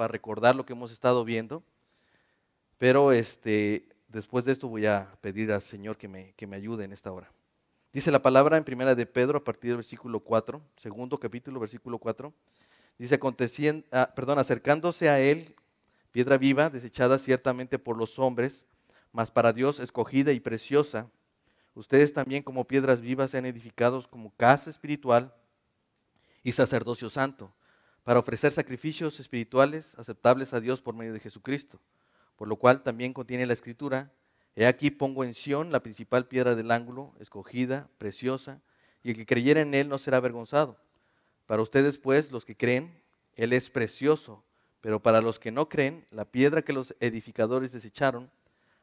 para recordar lo que hemos estado viendo. Pero este, después de esto voy a pedir al Señor que me, que me ayude en esta hora. Dice la palabra en primera de Pedro a partir del versículo 4, segundo capítulo, versículo 4. Dice, ah, perdón, acercándose a él, piedra viva, desechada ciertamente por los hombres, mas para Dios escogida y preciosa. Ustedes también como piedras vivas sean edificados como casa espiritual y sacerdocio santo, para ofrecer sacrificios espirituales aceptables a Dios por medio de Jesucristo. Por lo cual también contiene la escritura, He aquí pongo en Sión la principal piedra del ángulo, escogida, preciosa, y el que creyera en él no será avergonzado. Para ustedes, pues, los que creen, él es precioso, pero para los que no creen, la piedra que los edificadores desecharon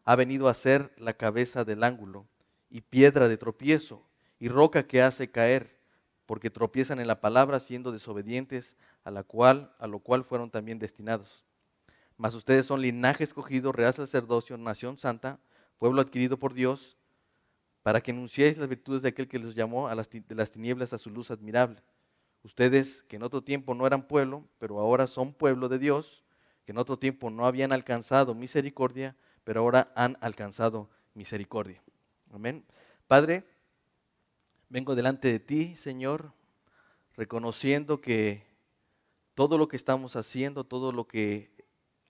ha venido a ser la cabeza del ángulo, y piedra de tropiezo, y roca que hace caer, porque tropiezan en la palabra siendo desobedientes, a la cual, a lo cual fueron también destinados. Mas ustedes son linaje escogido, real sacerdocio, nación santa, pueblo adquirido por Dios, para que anunciéis las virtudes de aquel que los llamó de las tinieblas a su luz admirable. Ustedes que en otro tiempo no eran pueblo, pero ahora son pueblo de Dios, que en otro tiempo no habían alcanzado misericordia, pero ahora han alcanzado misericordia. Amén. Padre, vengo delante de ti, Señor, reconociendo que todo lo que estamos haciendo, todo lo que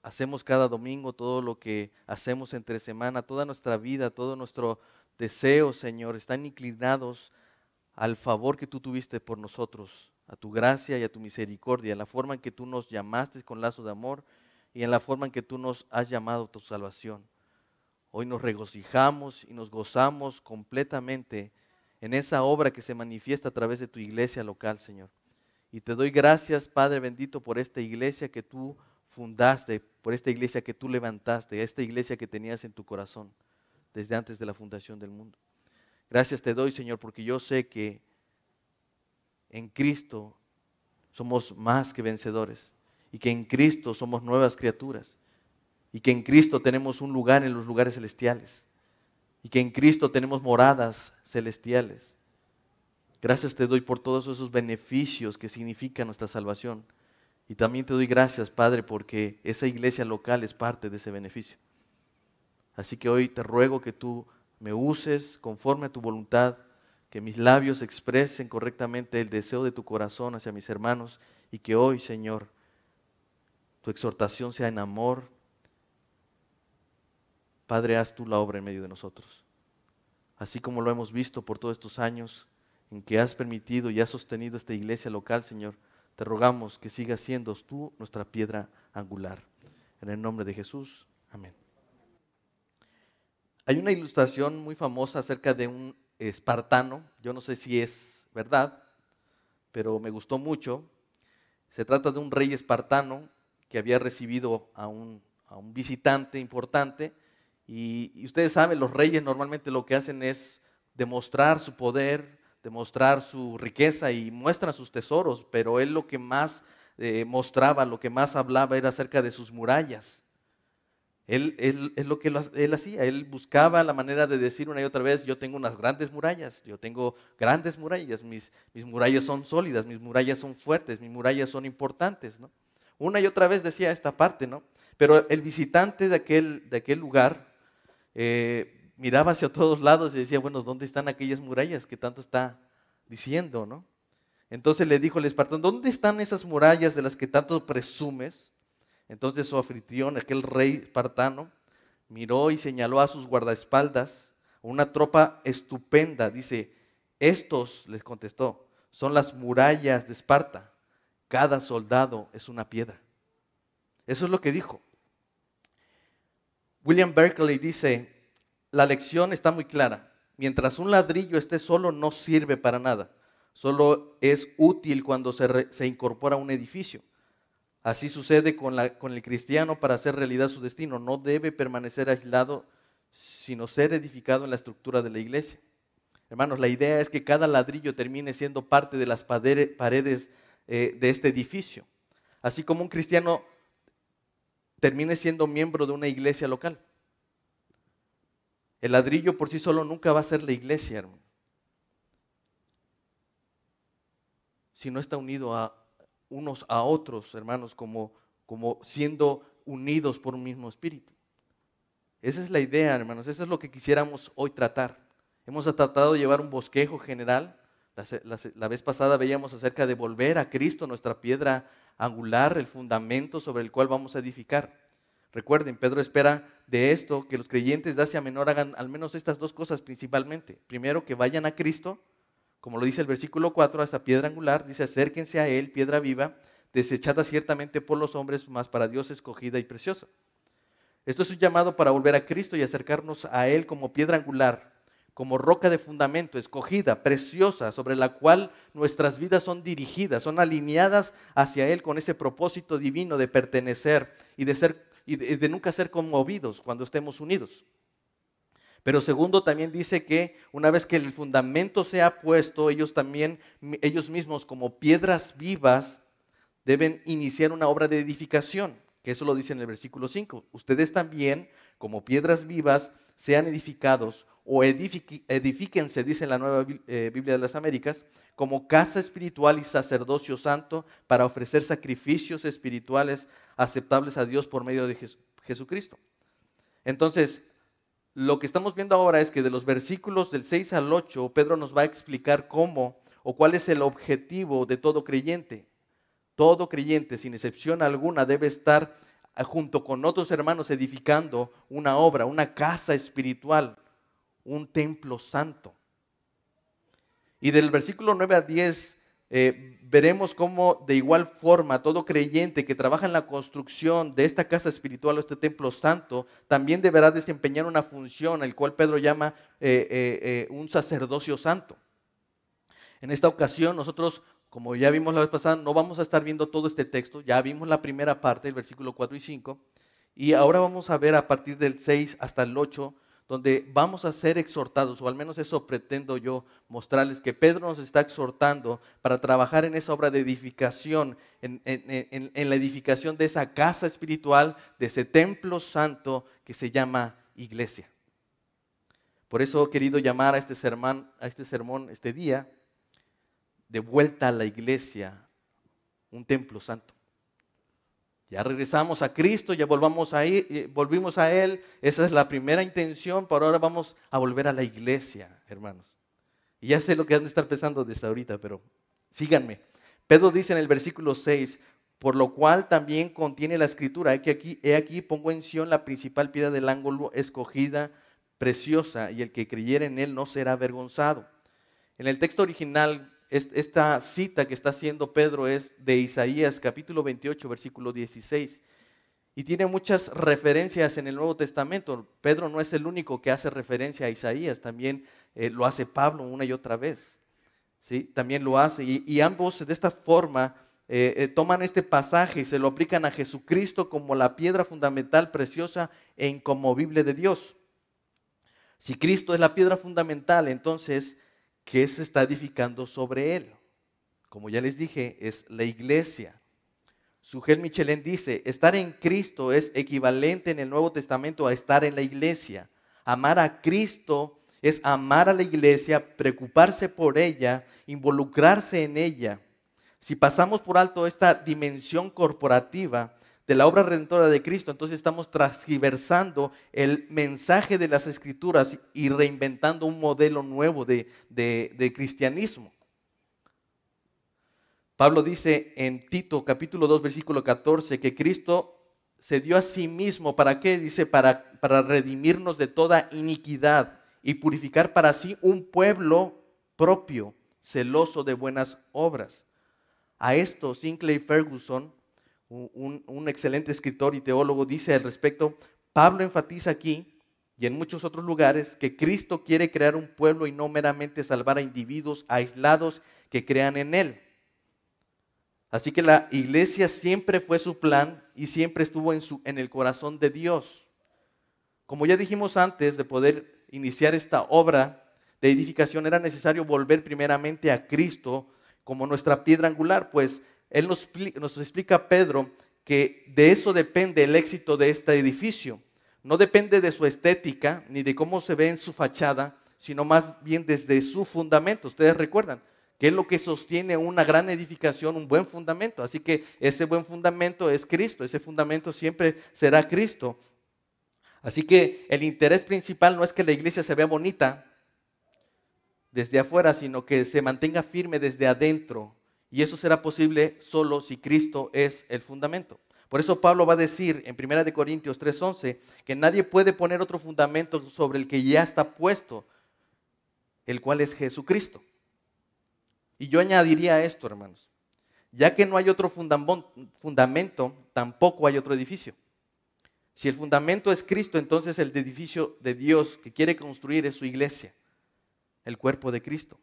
hacemos cada domingo, todo lo que hacemos entre semana, toda nuestra vida, todo nuestro deseo, Señor, están inclinados al favor que tú tuviste por nosotros, a tu gracia y a tu misericordia, en la forma en que tú nos llamaste con lazo de amor y en la forma en que tú nos has llamado a tu salvación. Hoy nos regocijamos y nos gozamos completamente en esa obra que se manifiesta a través de tu iglesia local, Señor. Y te doy gracias, Padre bendito, por esta iglesia que tú fundaste, por esta iglesia que tú levantaste, esta iglesia que tenías en tu corazón desde antes de la fundación del mundo. Gracias te doy, Señor, porque yo sé que en Cristo somos más que vencedores y que en Cristo somos nuevas criaturas y que en Cristo tenemos un lugar en los lugares celestiales y que en Cristo tenemos moradas celestiales. Gracias te doy por todos esos beneficios que significa nuestra salvación y también te doy gracias, Padre, porque esa iglesia local es parte de ese beneficio. Así que hoy te ruego que tú me uses conforme a tu voluntad, que mis labios expresen correctamente el deseo de tu corazón hacia mis hermanos y que hoy, Señor, tu exhortación sea en amor. Padre, haz tú la obra en medio de nosotros. Así como lo hemos visto por todos estos años en que has permitido y has sostenido esta iglesia local, Señor, te rogamos que sigas siendo tú nuestra piedra angular. En el nombre de Jesús, amén. Hay una ilustración muy famosa acerca de un espartano, yo no sé si es verdad, pero me gustó mucho. Se trata de un rey espartano que había recibido a un, visitante importante y, y ustedes saben, los reyes normalmente lo que hacen es demostrar su poder, demostrar su riqueza y muestra sus tesoros, pero él lo que más eh, mostraba, lo que más hablaba era acerca de sus murallas. Él, es lo que él hacía, él buscaba la manera de decir una y otra vez, yo tengo unas grandes murallas, yo tengo grandes murallas, mis, mis murallas son sólidas, mis murallas son fuertes, mis murallas son importantes. ¿no? Una y otra vez decía esta parte, ¿no? Pero el visitante de aquel, de aquel lugar eh, miraba hacia todos lados y decía, bueno, ¿dónde están aquellas murallas que tanto está diciendo, no? Entonces le dijo el espartano, ¿dónde están esas murallas de las que tanto presumes? Entonces su anfitrión, aquel rey espartano, miró y señaló a sus guardaespaldas una tropa estupenda. Dice, estos, les contestó, son las murallas de Esparta. Cada soldado es una piedra. Eso es lo que dijo. William Berkeley dice, la lección está muy clara. Mientras un ladrillo esté solo, no sirve para nada. Solo es útil cuando se, incorpora a un edificio. Así sucede con, con el cristiano para hacer realidad su destino. No debe permanecer aislado, sino ser edificado en la estructura de la iglesia. Hermanos, la idea es que cada ladrillo termine siendo parte de las paredes eh, de este edificio. Así como un cristiano termine siendo miembro de una iglesia local. El ladrillo por sí solo nunca va a ser la iglesia, hermano. Si no está unido a unos a otros, hermanos, como como siendo unidos por un mismo espíritu. Esa es la idea, hermanos, eso es lo que quisiéramos hoy tratar. Hemos tratado de llevar un bosquejo general. La, vez pasada veíamos acerca de volver a Cristo, nuestra piedra angular, el fundamento sobre el cual vamos a edificar. Recuerden, Pedro espera de esto que los creyentes de Asia Menor hagan al menos estas dos cosas principalmente. Primero, que vayan a Cristo, como lo dice el versículo 4, a esa piedra angular, dice, acérquense a Él, piedra viva, desechada ciertamente por los hombres, mas para Dios escogida y preciosa. Esto es un llamado para volver a Cristo y acercarnos a Él como piedra angular, como roca de fundamento, escogida, preciosa, sobre la cual nuestras vidas son dirigidas, son alineadas hacia Él con ese propósito divino de pertenecer y de, ser, y de, nunca ser conmovidos cuando estemos unidos. Pero segundo, también dice que una vez que el fundamento sea puesto, ellos también, ellos mismos como piedras vivas, deben iniciar una obra de edificación, que eso lo dice en el versículo 5. Ustedes también, como piedras vivas, sean edificados o edifíquense, dice la nueva eh, Biblia de las Américas, como casa espiritual y sacerdocio santo para ofrecer sacrificios espirituales aceptables a Dios por medio de Jesucristo. Entonces, lo que estamos viendo ahora es que de los versículos del 6 al 8, Pedro nos va a explicar cómo o cuál es el objetivo de todo creyente. Todo creyente, sin excepción alguna, debe estar ah, junto con otros hermanos edificando una obra, una casa espiritual, un templo santo. Y del versículo 9 a 10 eh, veremos cómo de igual forma todo creyente que trabaja en la construcción de esta casa espiritual o este templo santo también deberá desempeñar una función, el cual Pedro llama eh, eh, un sacerdocio santo. En esta ocasión nosotros como ya vimos la vez pasada, no vamos a estar viendo todo este texto, ya vimos la primera parte, el versículo 4 y 5, y ahora vamos a ver a partir del 6 hasta el 8, donde vamos a ser exhortados, o al menos eso pretendo yo mostrarles, que Pedro nos está exhortando para trabajar en esa obra de edificación, en, la edificación de esa casa espiritual, de ese templo santo que se llama iglesia. Por eso he querido llamar a este sermón, a este, sermón este día, de vuelta a la iglesia, un templo santo. Ya regresamos a Cristo, ya volvamos a eh, volvimos a Él. Esa es la primera intención, pero ahora vamos a volver a la iglesia, hermanos. Y ya sé lo que han de estar pensando desde ahorita, pero síganme. Pedro dice en el versículo 6, por lo cual también contiene la escritura, que aquí, he aquí pongo en Sion la principal piedra del ángulo escogida, preciosa, y el que creyere en él no será avergonzado. En el texto original esta cita que está haciendo Pedro es de Isaías capítulo 28, versículo 16. Y tiene muchas referencias en el Nuevo Testamento. Pedro no es el único que hace referencia a Isaías, también eh, lo hace Pablo una y otra vez. ¿sí? También lo hace. Y, ambos de esta forma eh, eh, toman este pasaje y se lo aplican a Jesucristo como la piedra fundamental, preciosa e inconmovible de Dios. Si Cristo es la piedra fundamental, entonces ¿Qué se está edificando sobre él? Como ya les dije, es la iglesia. Sugel Michelin dice, estar en Cristo es equivalente en el Nuevo Testamento a estar en la iglesia. Amar a Cristo es amar a la iglesia, preocuparse por ella, involucrarse en ella. Si pasamos por alto esta dimensión corporativa, de la obra redentora de Cristo, entonces estamos transgiversando el mensaje de las escrituras y reinventando un modelo nuevo de, cristianismo. Pablo dice en Tito capítulo 2 versículo 14 que Cristo se dio a sí mismo, ¿para qué? Dice, para, para redimirnos de toda iniquidad y purificar para sí un pueblo propio, celoso de buenas obras. A esto Sinclair Ferguson un, excelente escritor y teólogo, dice al respecto, Pablo enfatiza aquí y en muchos otros lugares que Cristo quiere crear un pueblo y no meramente salvar a individuos aislados que crean en Él. Así que la iglesia siempre fue su plan y siempre estuvo en, el corazón de Dios. Como ya dijimos antes de poder iniciar esta obra de edificación, era necesario volver primeramente a Cristo como nuestra piedra angular, pues él nos, explica Pedro que de eso depende el éxito de este edificio. No depende de su estética ni de cómo se ve en su fachada, sino más bien desde su fundamento. Ustedes recuerdan que es lo que sostiene una gran edificación, un buen fundamento. Así que ese buen fundamento es Cristo, ese fundamento siempre será Cristo. Así que el interés principal no es que la iglesia se vea bonita desde afuera, sino que se mantenga firme desde adentro. Y eso será posible solo si Cristo es el fundamento. Por eso Pablo va a decir en 1 Corintios 3:11 que nadie puede poner otro fundamento sobre el que ya está puesto, el cual es Jesucristo. Y yo añadiría esto, hermanos. Ya que no hay otro fundamento, tampoco hay otro edificio. Si el fundamento es Cristo, entonces el edificio de Dios que quiere construir es su iglesia, el cuerpo de Cristo.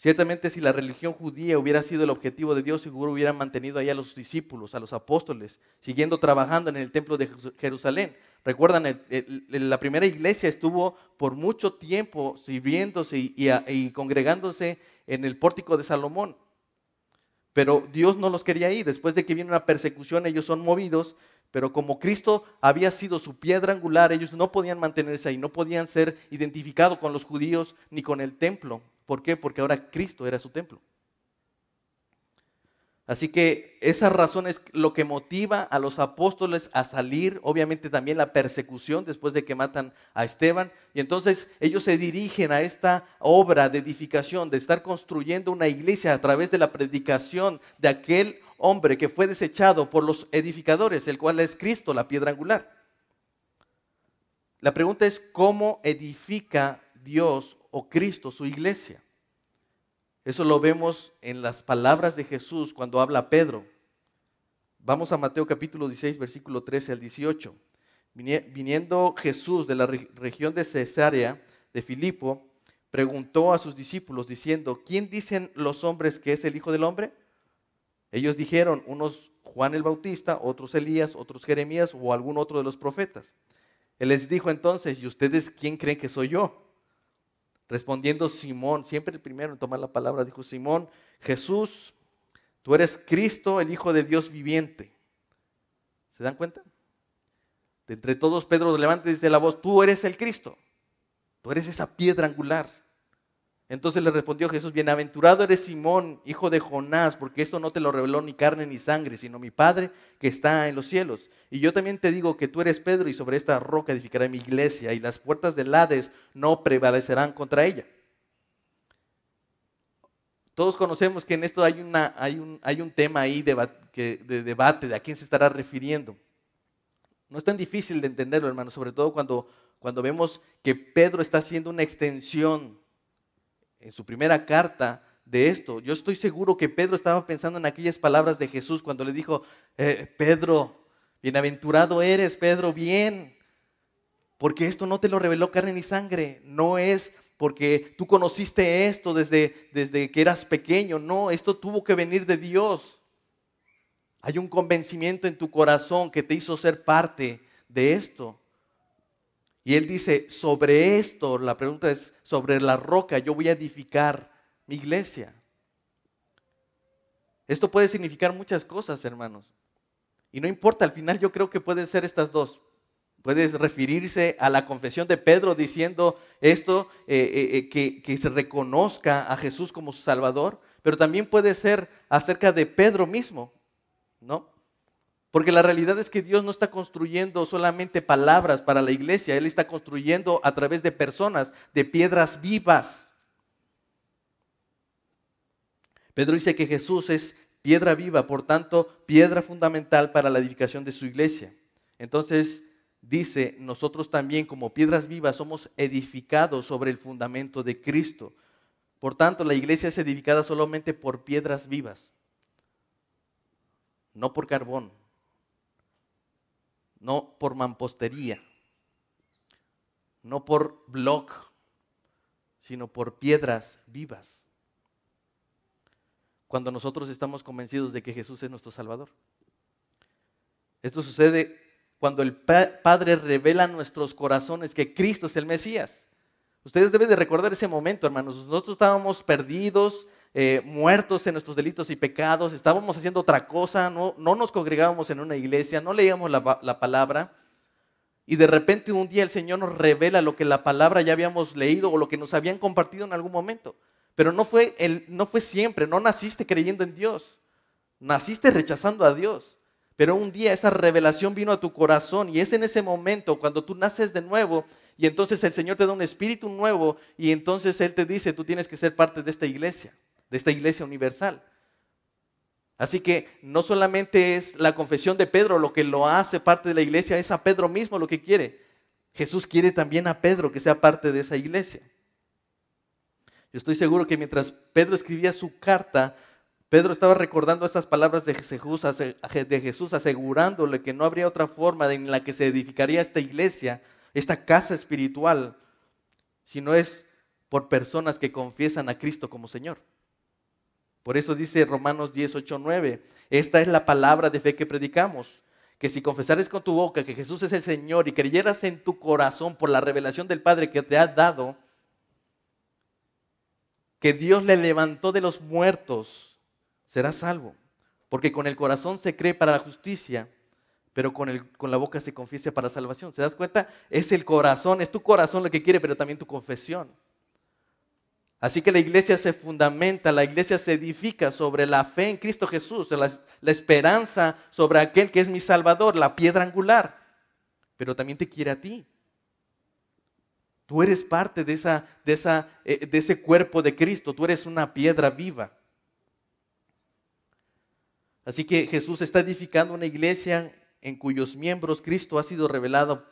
Ciertamente si la religión judía hubiera sido el objetivo de Dios, seguro hubieran mantenido ahí a los discípulos, a los apóstoles, siguiendo trabajando en el templo de Jerusalén. Recuerdan, la primera iglesia estuvo por mucho tiempo sirviéndose y, congregándose en el pórtico de Salomón. Pero Dios no los quería ahí. Después de que viene una persecución, ellos son movidos. Pero como Cristo había sido su piedra angular, ellos no podían mantenerse ahí, no podían ser identificados con los judíos ni con el templo. ¿Por qué? Porque ahora Cristo era su templo. Así que esa razón es lo que motiva a los apóstoles a salir, obviamente también la persecución después de que matan a Esteban. Y entonces ellos se dirigen a esta obra de edificación, de estar construyendo una iglesia a través de la predicación de aquel hombre que fue desechado por los edificadores, el cual es Cristo, la piedra angular. La pregunta es, ¿cómo edifica Dios o Cristo su iglesia? Eso lo vemos en las palabras de Jesús cuando habla a Pedro. Vamos a Mateo capítulo 16, versículo 13 al 18. Viniendo Jesús de la región de Cesarea de Filipo, preguntó a sus discípulos diciendo, ¿quién dicen los hombres que es el Hijo del Hombre? Ellos dijeron, unos Juan el Bautista, otros Elías, otros Jeremías o algún otro de los profetas. Él les dijo entonces, ¿y ustedes quién creen que soy yo? Respondiendo Simón, siempre el primero en tomar la palabra, dijo Simón, Jesús, tú eres Cristo, el Hijo de Dios viviente. ¿Se dan cuenta? De entre todos, Pedro levanta y dice la voz, tú eres el Cristo, tú eres esa piedra angular. Entonces le respondió Jesús, bienaventurado eres Simón, hijo de Jonás, porque esto no te lo reveló ni carne ni sangre, sino mi Padre que está en los cielos. Y yo también te digo que tú eres Pedro y sobre esta roca edificaré mi iglesia y las puertas del Hades no prevalecerán contra ella. Todos conocemos que en esto hay, un, tema ahí de, de debate de a quién se estará refiriendo. No es tan difícil de entenderlo, hermano, sobre todo cuando vemos que Pedro está haciendo una extensión en su primera carta de esto. Yo estoy seguro que Pedro estaba pensando en aquellas palabras de Jesús cuando le dijo, eh, Pedro, bienaventurado eres, Pedro, bien, porque esto no te lo reveló carne ni sangre, no es porque tú conociste esto desde, desde que eras pequeño, no, esto tuvo que venir de Dios. Hay un convencimiento en tu corazón que te hizo ser parte de esto. Y él dice, sobre esto, la pregunta es, sobre la roca yo voy a edificar mi iglesia. Esto puede significar muchas cosas, hermanos. Y no importa, al final yo creo que pueden ser estas dos. Puedes referirse a la confesión de Pedro diciendo esto, eh, eh, eh, que, que se reconozca a Jesús como su Salvador, pero también puede ser acerca de Pedro mismo, ¿no? Porque la realidad es que Dios no está construyendo solamente palabras para la iglesia, Él está construyendo a través de personas, de piedras vivas. Pedro dice que Jesús es piedra viva, por tanto, piedra fundamental para la edificación de su iglesia. Entonces, dice, nosotros también como piedras vivas somos edificados sobre el fundamento de Cristo. Por tanto, la iglesia es edificada solamente por piedras vivas, no por carbón, no por mampostería, no por block, sino por piedras vivas. Cuando nosotros estamos convencidos de que Jesús es nuestro Salvador. Esto sucede cuando el Padre revela nuestros corazones que Cristo es el Mesías. Ustedes deben de recordar ese momento, hermanos. Nosotros estábamos perdidos, eh, muertos en nuestros delitos y pecados, estábamos haciendo otra cosa, no, no nos congregábamos en una iglesia, no leíamos la, la palabra. Y de repente un día el Señor nos revela lo que la palabra ya habíamos leído o lo que nos habían compartido en algún momento. Pero no fue, el, no fue siempre, no naciste creyendo en Dios. Naciste rechazando a Dios. Pero un día esa revelación vino a tu corazón y es en ese momento cuando tú naces de nuevo y entonces el Señor te da un espíritu nuevo y entonces Él te dice, tú tienes que ser parte de esta iglesia, de esta iglesia universal. Así que no solamente es la confesión de Pedro lo que lo hace parte de la iglesia, es a Pedro mismo lo que quiere. Jesús quiere también a Pedro que sea parte de esa iglesia. Yo estoy seguro que mientras Pedro escribía su carta, Pedro estaba recordando estas palabras de Jesús, asegurándole que no habría otra forma en la que se edificaría esta iglesia, esta casa espiritual, si no es por personas que confiesan a Cristo como Señor. Por eso dice Romanos 10, 8, 9, esta es la palabra de fe que predicamos, que si confesares con tu boca que Jesús es el Señor y creyeras en tu corazón por la revelación del Padre que te ha dado, que Dios le levantó de los muertos, será salvo. Porque con el corazón se cree para la justicia, pero con, con la boca se confiesa para salvación. ¿Se das cuenta? Es el corazón, es tu corazón lo que quiere, pero también tu confesión. Así que la iglesia se fundamenta, la iglesia se edifica sobre la fe en Cristo Jesús, la, la esperanza sobre aquel que es mi Salvador, la piedra angular, pero también te quiere a ti. Tú eres parte de, esa, de, esa, eh, de ese cuerpo de Cristo, tú eres una piedra viva. Así que Jesús está edificando una iglesia en cuyos miembros Cristo ha sido revelado.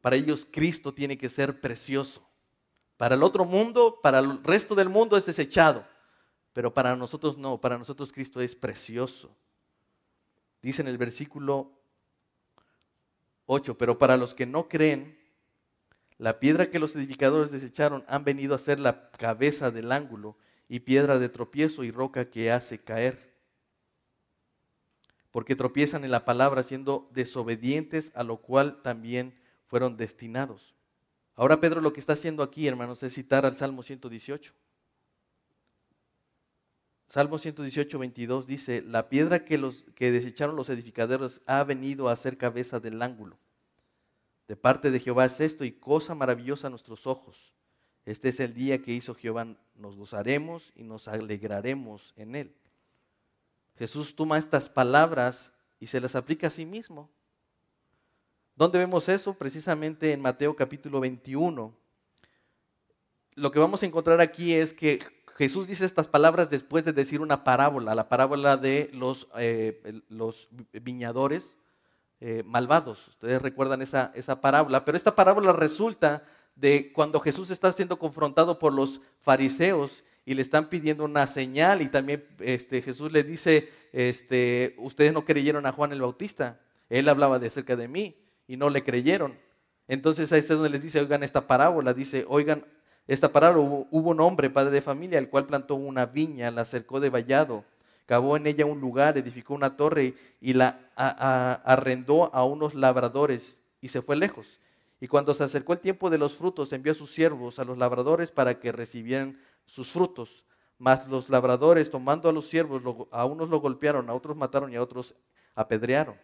Para ellos Cristo tiene que ser precioso. Para el otro mundo, para el resto del mundo es desechado. Pero para nosotros no, para nosotros Cristo es precioso. Dice en el versículo 8, pero para los que no creen, la piedra que los edificadores desecharon han venido a ser la cabeza del ángulo y piedra de tropiezo y roca que hace caer porque tropiezan en la palabra siendo desobedientes a lo cual también fueron destinados. Ahora Pedro lo que está haciendo aquí, hermanos, es citar al Salmo 118. Salmo 118, 22 dice, la piedra que, los, que desecharon los edificadores ha venido a ser cabeza del ángulo. De parte de Jehová es esto y cosa maravillosa a nuestros ojos. Este es el día que hizo Jehová, nos gozaremos y nos alegraremos en él. Jesús toma estas palabras y se las aplica a sí mismo. ¿Dónde vemos eso? Precisamente en Mateo capítulo 21. Lo que vamos a encontrar aquí es que Jesús dice estas palabras después de decir una parábola, la parábola de los, eh, viñadores eh, malvados. Ustedes recuerdan esa, esa parábola, pero esta parábola resulta de cuando Jesús está siendo confrontado por los fariseos y le están pidiendo una señal y también este, Jesús le dice, este, ustedes no creyeron a Juan el Bautista, él hablaba de acerca de mí y no le creyeron. Entonces ahí es donde les dice, oigan esta parábola, dice, oigan esta parábola, hubo, un hombre, padre de familia, el cual plantó una viña, la cercó de vallado, cavó en ella un lugar, edificó una torre y la arrendó a unos labradores y se fue lejos. Y cuando se acercó el tiempo de los frutos, envió a sus siervos, a los labradores, para que recibieran sus frutos. Mas los labradores, tomando a los siervos, a unos lo golpearon, a otros mataron y a otros apedrearon.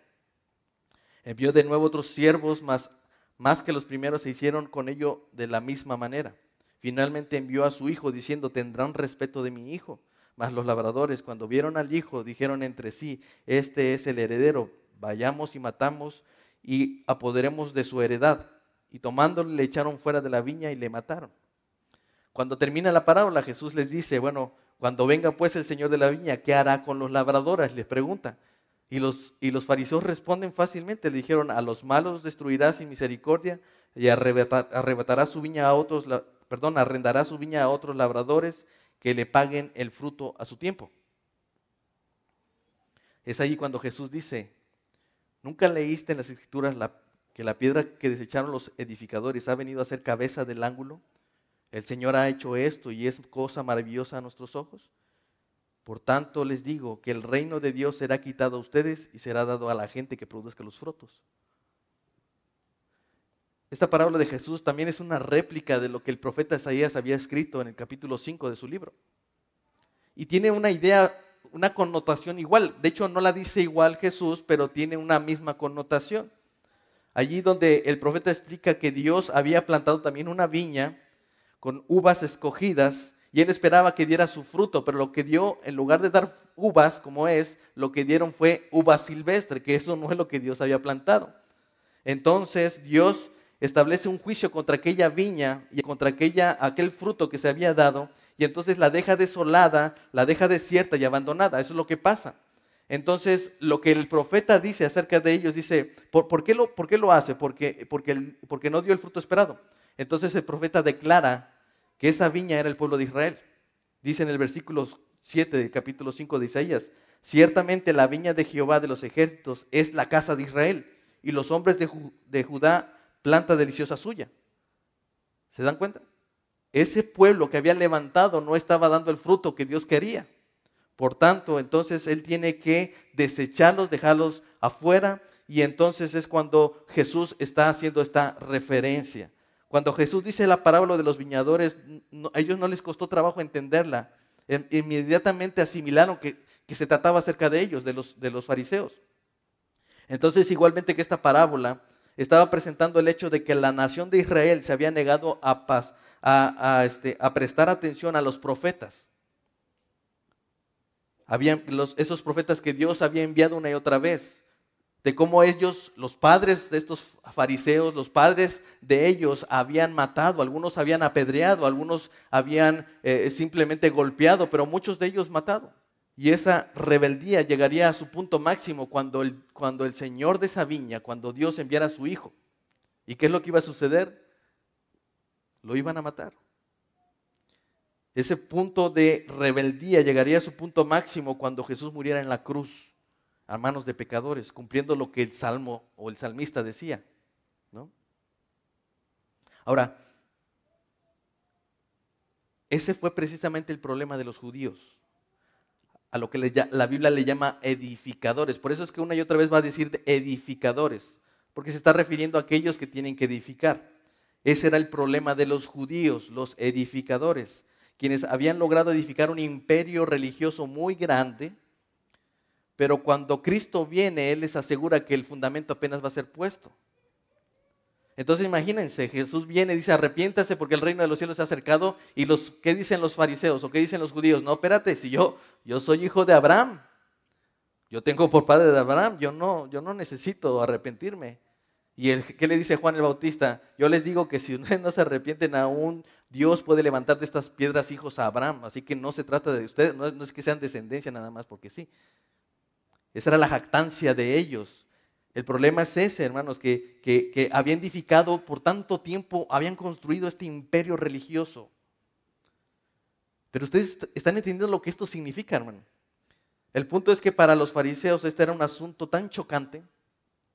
Envió de nuevo otros siervos, más, más que los primeros se hicieron con ello de la misma manera. Finalmente envió a su hijo diciendo, tendrán respeto de mi hijo. Mas los labradores, cuando vieron al hijo, dijeron entre sí, este es el heredero, vayamos y matamos y apoderemos de su heredad. Y tomándole le echaron fuera de la viña y le mataron. Cuando termina la parábola, Jesús les dice, bueno, cuando venga pues el Señor de la viña, ¿qué hará con los labradores? Les pregunta. Y los, y los fariseos responden fácilmente, le dijeron, a los malos destruirá sin misericordia y arrebatará su viña a otros, perdón, arrendará su viña a otros labradores que le paguen el fruto a su tiempo. Es ahí cuando Jesús dice, ¿nunca leíste en las escrituras que la piedra que desecharon los edificadores ha venido a ser cabeza del ángulo? El Señor ha hecho esto y es cosa maravillosa a nuestros ojos. Por tanto les digo que el reino de Dios será quitado a ustedes y será dado a la gente que produzca los frutos. Esta parábola de Jesús también es una réplica de lo que el profeta Isaías había escrito en el capítulo 5 de su libro. Y tiene una idea, una connotación igual. De hecho, no la dice igual Jesús, pero tiene una misma connotación. Allí donde el profeta explica que Dios había plantado también una viña con uvas escogidas y él esperaba que diera su fruto, pero lo que dio, en lugar de dar uvas como es, lo que dieron fue uvas silvestre, que eso no es lo que Dios había plantado. Entonces Dios establece un juicio contra aquella viña y contra aquella, aquel fruto que se había dado, y entonces la deja desolada, la deja desierta y abandonada. Eso es lo que pasa. Entonces, lo que el profeta dice acerca de ellos, dice, ¿por, qué, lo, por qué, lo, hace? Porque, porque, porque no dio el fruto esperado. Entonces el profeta declara que esa viña era el pueblo de Israel. Dice en el versículo 7 del capítulo 5 de Isaías, ciertamente la viña de Jehová de los ejércitos es la casa de Israel y los hombres de, de Judá planta deliciosa suya. ¿Se dan cuenta? Ese pueblo que había levantado no estaba dando el fruto que Dios quería. Por tanto, entonces él tiene que desecharlos, dejarlos afuera y entonces es cuando Jesús está haciendo esta referencia. Cuando Jesús dice la parábola de los viñadores, a ellos no les costó trabajo entenderla. Em, inmediatamente asimilaron que, se trataba acerca de ellos, de los, los fariseos. Entonces, igualmente que esta parábola estaba presentando el hecho de que la nación de Israel se había negado a, este, a prestar atención a los profetas. Habían esos profetas que Dios había enviado una y otra vez de cómo ellos, los padres de estos fariseos, los padres de ellos habían matado, algunos habían apedreado, algunos habían eh, simplemente golpeado, pero muchos de ellos matado. Y esa rebeldía llegaría a su punto máximo cuando el, cuando el Señor de esa viña, cuando Dios enviara a su Hijo. ¿Y qué es lo que iba a suceder? Lo iban a matar. Ese punto de rebeldía llegaría a su punto máximo cuando Jesús muriera en la cruz a manos de pecadores, cumpliendo lo que el salmo o el salmista decía. ¿no? Ahora, ese fue precisamente el problema de los judíos, a lo que la Biblia le llama edificadores. Por eso es que una y otra vez va a decir edificadores, porque se está refiriendo a aquellos que tienen que edificar. Ese era el problema de los judíos, los edificadores, quienes habían logrado edificar un imperio religioso muy grande, pero cuando Cristo viene, Él les asegura que el fundamento apenas va a ser puesto. Entonces imagínense, Jesús viene y dice, arrepiéntase porque el reino de los cielos se ha acercado. ¿Y los, qué dicen los fariseos o qué dicen los judíos? No, espérate, si yo, yo soy hijo de Abraham, yo tengo por padre de Abraham, yo no, yo no necesito arrepentirme. ¿Y el, qué le dice Juan el Bautista? Yo les digo que si no se arrepienten aún, Dios puede levantar de estas piedras hijos a Abraham. Así que no se trata de ustedes, no es que sean descendencia nada más porque sí, esa era la jactancia de ellos. El problema es ese, hermanos, que, que, habían edificado por tanto tiempo, habían construido este imperio religioso. Pero ustedes están entendiendo lo que esto significa, hermano. El punto es que para los fariseos este era un asunto tan chocante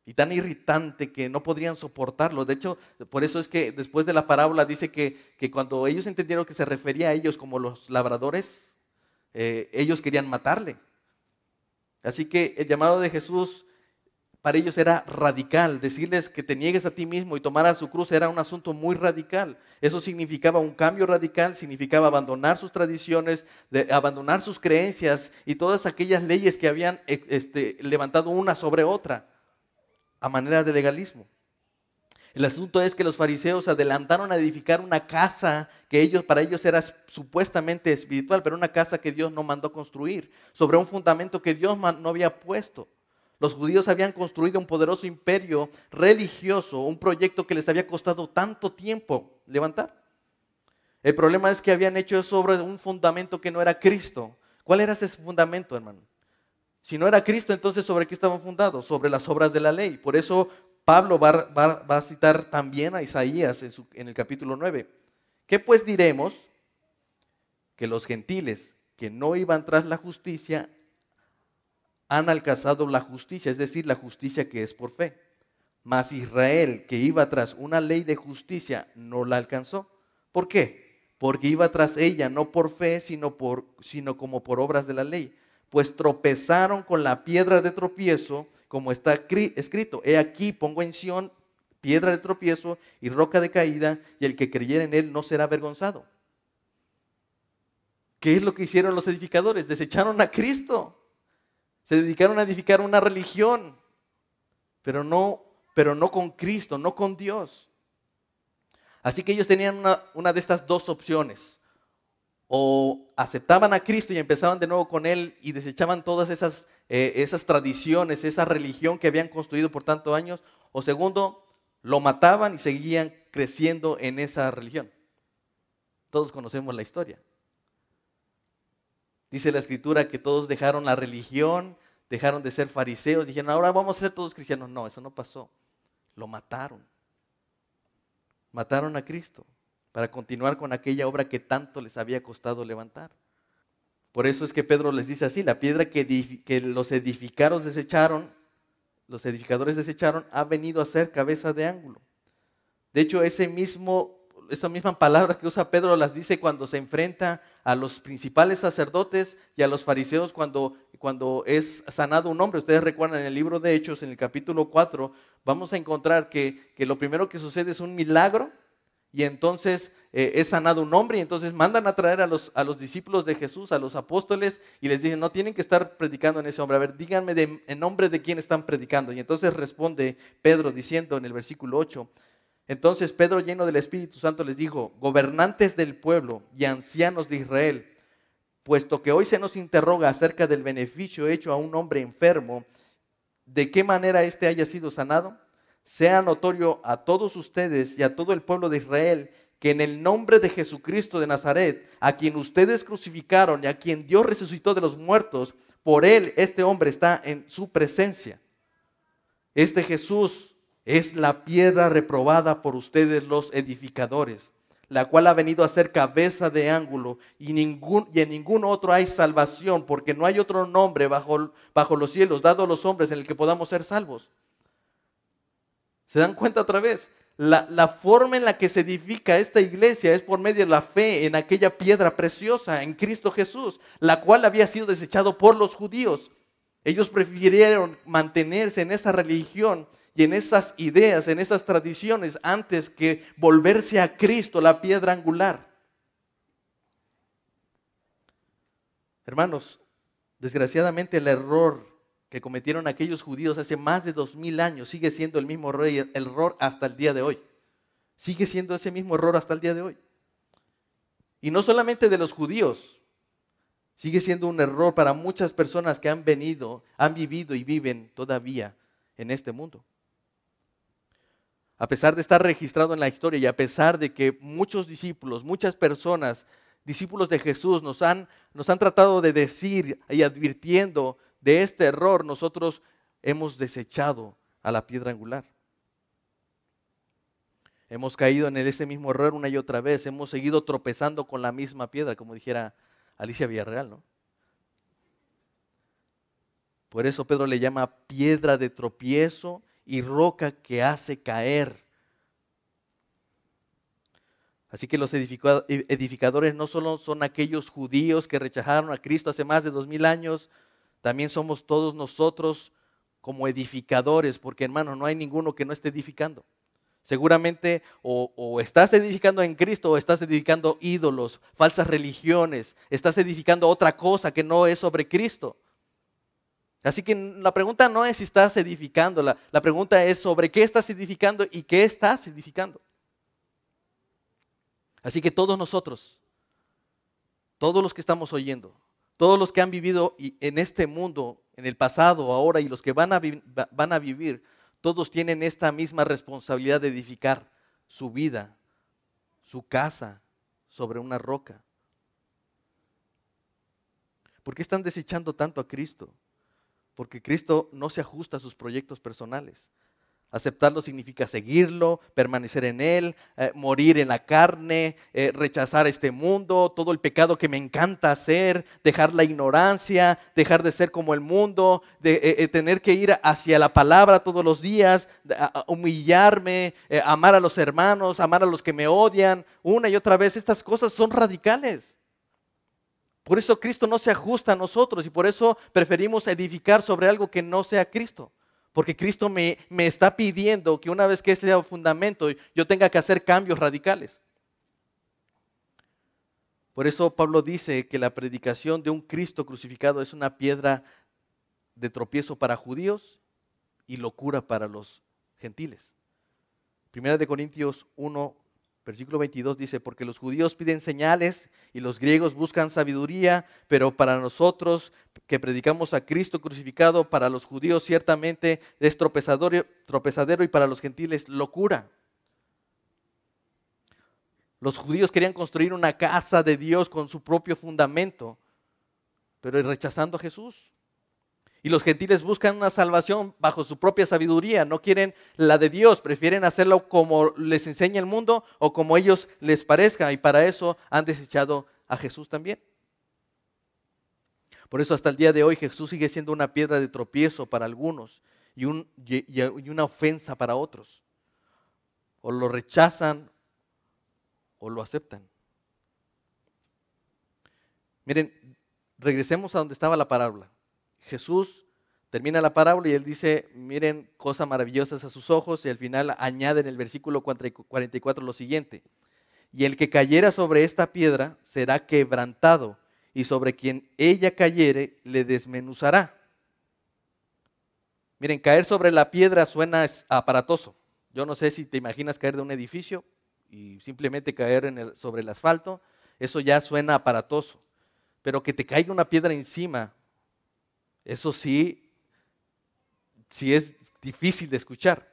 y tan irritante que no podrían soportarlo. De hecho, por eso es que después de la parábola dice que, que cuando ellos entendieron que se refería a ellos como los labradores, eh, ellos querían matarle. Así que el llamado de Jesús para ellos era radical. Decirles que te niegues a ti mismo y tomar a su cruz era un asunto muy radical. Eso significaba un cambio radical, significaba abandonar sus tradiciones, abandonar sus creencias y todas aquellas leyes que habían e, este, levantado una sobre otra a manera de legalismo. El asunto es que los fariseos adelantaron a edificar una casa que ellos, para ellos era supuestamente espiritual, pero una casa que Dios no mandó construir, sobre un fundamento que Dios no había puesto. Los judíos habían construido un poderoso imperio religioso, un proyecto que les había costado tanto tiempo levantar. El problema es que habían hecho sobre un fundamento que no era Cristo. ¿Cuál era ese fundamento, hermano? Si no era Cristo, entonces ¿sobre qué estaban fundados? Sobre las obras de la ley. Por eso Pablo va, a citar también a Isaías en, el capítulo 9. ¿Qué pues diremos? Que los gentiles que no iban tras la justicia han alcanzado la justicia, es decir, la justicia que es por fe. Mas Israel, que iba tras una ley de justicia, no la alcanzó. ¿Por qué? Porque iba tras ella no por fe, sino, por, sino como por obras de la ley. Pues tropezaron con la piedra de tropiezo como está escrito, he aquí pongo en Sión piedra de tropiezo y roca de caída, y el que creyera en él no será avergonzado. ¿Qué es lo que hicieron los edificadores? Desecharon a Cristo. Se dedicaron a edificar una religión, pero no, pero no con Cristo, no con Dios. Así que ellos tenían una, una de estas dos opciones. O aceptaban a Cristo y empezaban de nuevo con Él y desechaban todas esas, eh, esas tradiciones, esa religión que habían construido por tantos años, o segundo, lo mataban y seguían creciendo en esa religión. Todos conocemos la historia. Dice la escritura que todos dejaron la religión, dejaron de ser fariseos, dijeron, ahora vamos a ser todos cristianos. No, eso no pasó. Lo mataron. Mataron a Cristo para continuar con aquella obra que tanto les había costado levantar. Por eso es que Pedro les dice así, la piedra que, que los edificados desecharon, los edificadores desecharon, ha venido a ser cabeza de ángulo. De hecho, ese mismo esas mismas palabras que usa Pedro las dice cuando se enfrenta a los principales sacerdotes y a los fariseos cuando, cuando es sanado un hombre. Ustedes recuerdan en el libro de Hechos, en el capítulo 4, vamos a encontrar que, lo primero que sucede es un milagro y entonces eh, es sanado un hombre y entonces mandan a traer a los, a los discípulos de Jesús, a los apóstoles y les dicen, no tienen que estar predicando en ese hombre. A ver, díganme en nombre de quién están predicando. Y entonces responde Pedro diciendo en el versículo 8, entonces Pedro, lleno del Espíritu Santo, les dijo, gobernantes del pueblo y ancianos de Israel, puesto que hoy se nos interroga acerca del beneficio hecho a un hombre enfermo, de qué manera éste haya sido sanado, sea notorio a todos ustedes y a todo el pueblo de Israel que en el nombre de Jesucristo de Nazaret, a quien ustedes crucificaron y a quien Dios resucitó de los muertos, por él este hombre está en su presencia. Este Jesús es la piedra reprobada por ustedes los edificadores, la cual ha venido a ser cabeza de ángulo y, y en ningún otro hay salvación, porque no hay otro nombre bajo, bajo los cielos dado a los hombres en el que podamos ser salvos. ¿Se dan cuenta otra vez? La, la, forma en la que se edifica esta iglesia es por medio de la fe en aquella piedra preciosa, en Cristo Jesús, la cual había sido desechado por los judíos. Ellos prefirieron mantenerse en esa religión y en esas ideas, en esas tradiciones, antes que volverse a Cristo, la piedra angular. Hermanos, desgraciadamente el error que cometieron aquellos judíos hace más de dos mil años sigue siendo el mismo error hasta el día de hoy. Sigue siendo ese mismo error hasta el día de hoy. Y no solamente de los judíos, sigue siendo un error para muchas personas que han venido, han vivido y viven todavía en este mundo a pesar de estar registrado en la historia y a pesar de que muchos discípulos, muchas personas, discípulos de Jesús nos han, nos han tratado de decir y advirtiendo de este error, nosotros hemos desechado a la piedra angular. Hemos caído en ese mismo error una y otra vez, hemos seguido tropezando con la misma piedra, como dijera Alicia Villarreal, ¿no? Por eso Pedro le llama piedra de tropiezo y roca que hace caer. Así que los edificadores no solo son aquellos judíos que rechazaron a Cristo hace más de dos mil años, también somos todos nosotros como edificadores, porque hermano, no hay ninguno que no esté edificando. Seguramente o, o, estás edificando en Cristo o estás edificando ídolos, falsas religiones, estás edificando otra cosa que no es sobre Cristo. Así que la pregunta no es si estás edificando, la, pregunta es sobre qué estás edificando y qué estás edificando. Así que todos nosotros, todos los que estamos oyendo, todos los que han vivido en este mundo, en el pasado, ahora y los que van a, vivir, todos tienen esta misma responsabilidad de edificar su vida, su casa sobre una roca. ¿Por qué están desechando tanto a Cristo? porque Cristo no se ajusta a sus proyectos personales. Aceptarlo significa seguirlo, permanecer en Él, eh, morir en la carne, eh, rechazar este mundo, todo el pecado que me encanta hacer, dejar la ignorancia, dejar de ser como el mundo, de eh, tener que ir hacia la palabra todos los días, humillarme, amar a los hermanos, amar a los que me odian, una y otra vez. Estas cosas son radicales. Por eso Cristo no se ajusta a nosotros y por eso preferimos edificar sobre algo que no sea Cristo. Porque Cristo me, me está pidiendo que una vez que ese fundamento, yo tenga que hacer cambios radicales. Por eso Pablo dice que la predicación de un Cristo crucificado es una piedra de tropiezo para judíos y locura para los gentiles. Primera de Corintios 1, Versículo 22 dice, porque los judíos piden señales y los griegos buscan sabiduría, pero para nosotros que predicamos a Cristo crucificado, para los judíos ciertamente es tropezadero y para los gentiles locura. Los judíos querían construir una casa de Dios con su propio fundamento, pero rechazando a Jesús. Y los gentiles buscan una salvación bajo su propia sabiduría, no quieren la de Dios, prefieren hacerlo como les enseña el mundo o como ellos les parezca, y para eso han desechado a Jesús también. Por eso hasta el día de hoy Jesús sigue siendo una piedra de tropiezo para algunos y, y una ofensa para otros. O lo rechazan o lo aceptan. Miren, regresemos a donde estaba la parábola. Jesús termina la parábola y él dice, miren cosas maravillosas a sus ojos y al final añade en el versículo 44 lo siguiente, y el que cayera sobre esta piedra será quebrantado y sobre quien ella cayere le desmenuzará. Miren, caer sobre la piedra suena aparatoso. Yo no sé si te imaginas caer de un edificio y simplemente caer sobre el asfalto, eso ya suena aparatoso. Pero que te caiga una piedra encima eso sí, sí es difícil de escuchar.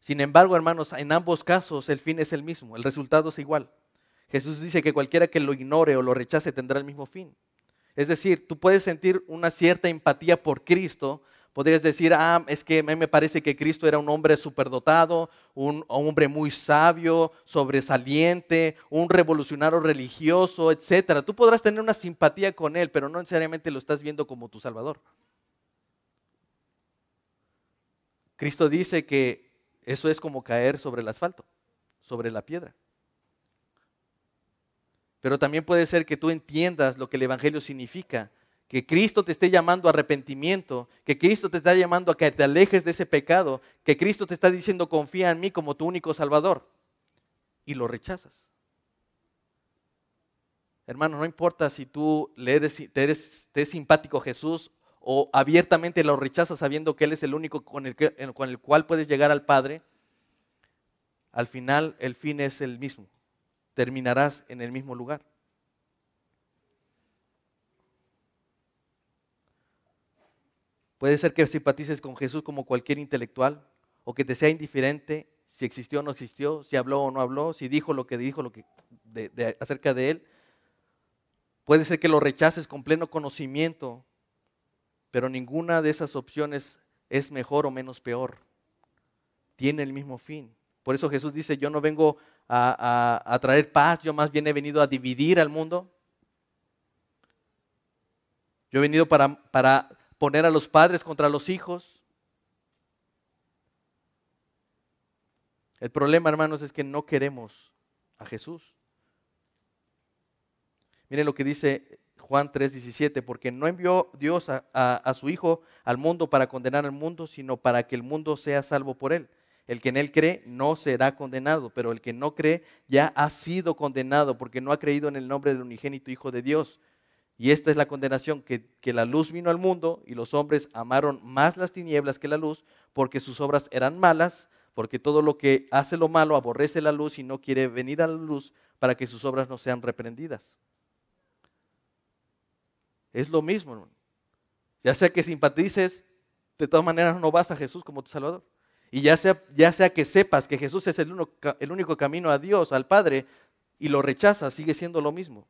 Sin embargo, hermanos, en ambos casos el fin es el mismo, el resultado es igual. Jesús dice que cualquiera que lo ignore o lo rechace tendrá el mismo fin. Es decir, tú puedes sentir una cierta empatía por Cristo, Podrías decir, ah, es que a mí me parece que Cristo era un hombre superdotado, un, un hombre muy sabio, sobresaliente, un revolucionario religioso, etc. Tú podrás tener una simpatía con él, pero no necesariamente lo estás viendo como tu Salvador. Cristo dice que eso es como caer sobre el asfalto, sobre la piedra. Pero también puede ser que tú entiendas lo que el Evangelio significa que Cristo te esté llamando a arrepentimiento, que Cristo te está llamando a que te alejes de ese pecado, que Cristo te está diciendo confía en mí como tu único Salvador y lo rechazas. Hermano, no importa si tú le eres, te, eres, simpático a Jesús o abiertamente lo rechazas sabiendo que Él es el único con el cual puedes llegar al Padre, al final el fin es el mismo. Terminarás en el mismo lugar. Puede ser que simpatices con Jesús como cualquier intelectual o que te sea indiferente si existió o no existió, si habló o no habló, si dijo lo que dijo lo que, acerca de él. Puede ser que lo rechaces con pleno conocimiento, pero ninguna de esas opciones es mejor o menos peor. Tiene el mismo fin. Por eso Jesús dice, yo no vengo a, traer paz, yo más bien he venido a dividir al mundo. Yo he venido para, para poner a los padres contra los hijos. El problema, hermanos, es que no queremos a Jesús. Miren lo que dice Juan 3:17, porque no envió Dios a, a, su Hijo al mundo para condenar al mundo, sino para que el mundo sea salvo por él. El que en él cree no será condenado, pero el que no cree ya ha sido condenado porque no ha creído en el nombre del unigénito Hijo de Dios. Y esta es la condenación, que, la luz vino al mundo y los hombres amaron más las tinieblas que la luz porque sus obras eran malas, porque todo lo que hace lo malo aborrece la luz y no quiere venir a la luz para que sus obras no sean reprendidas. Es lo mismo. Ya sea que simpatices, de todas maneras no vas a Jesús como tu Salvador. Y ya sea, ya sea que sepas que Jesús es el único, el único camino a Dios, al Padre, y lo rechazas, sigue siendo lo mismo.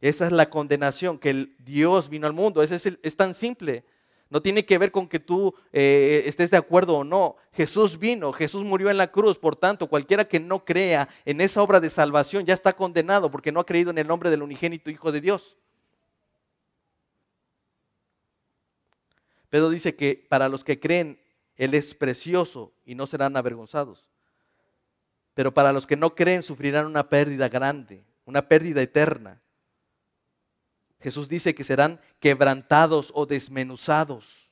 Esa es la condenación, que el Dios vino al mundo. Es, es, tan simple. No tiene que ver con que tú eh, estés de acuerdo o no. Jesús vino, Jesús murió en la cruz. Por tanto, cualquiera que no crea en esa obra de salvación ya está condenado porque no ha creído en el nombre del unigénito Hijo de Dios. Pedro dice que para los que creen, Él es precioso y no serán avergonzados. Pero para los que no creen, sufrirán una pérdida grande, una pérdida eterna. Jesús dice que serán quebrantados o desmenuzados.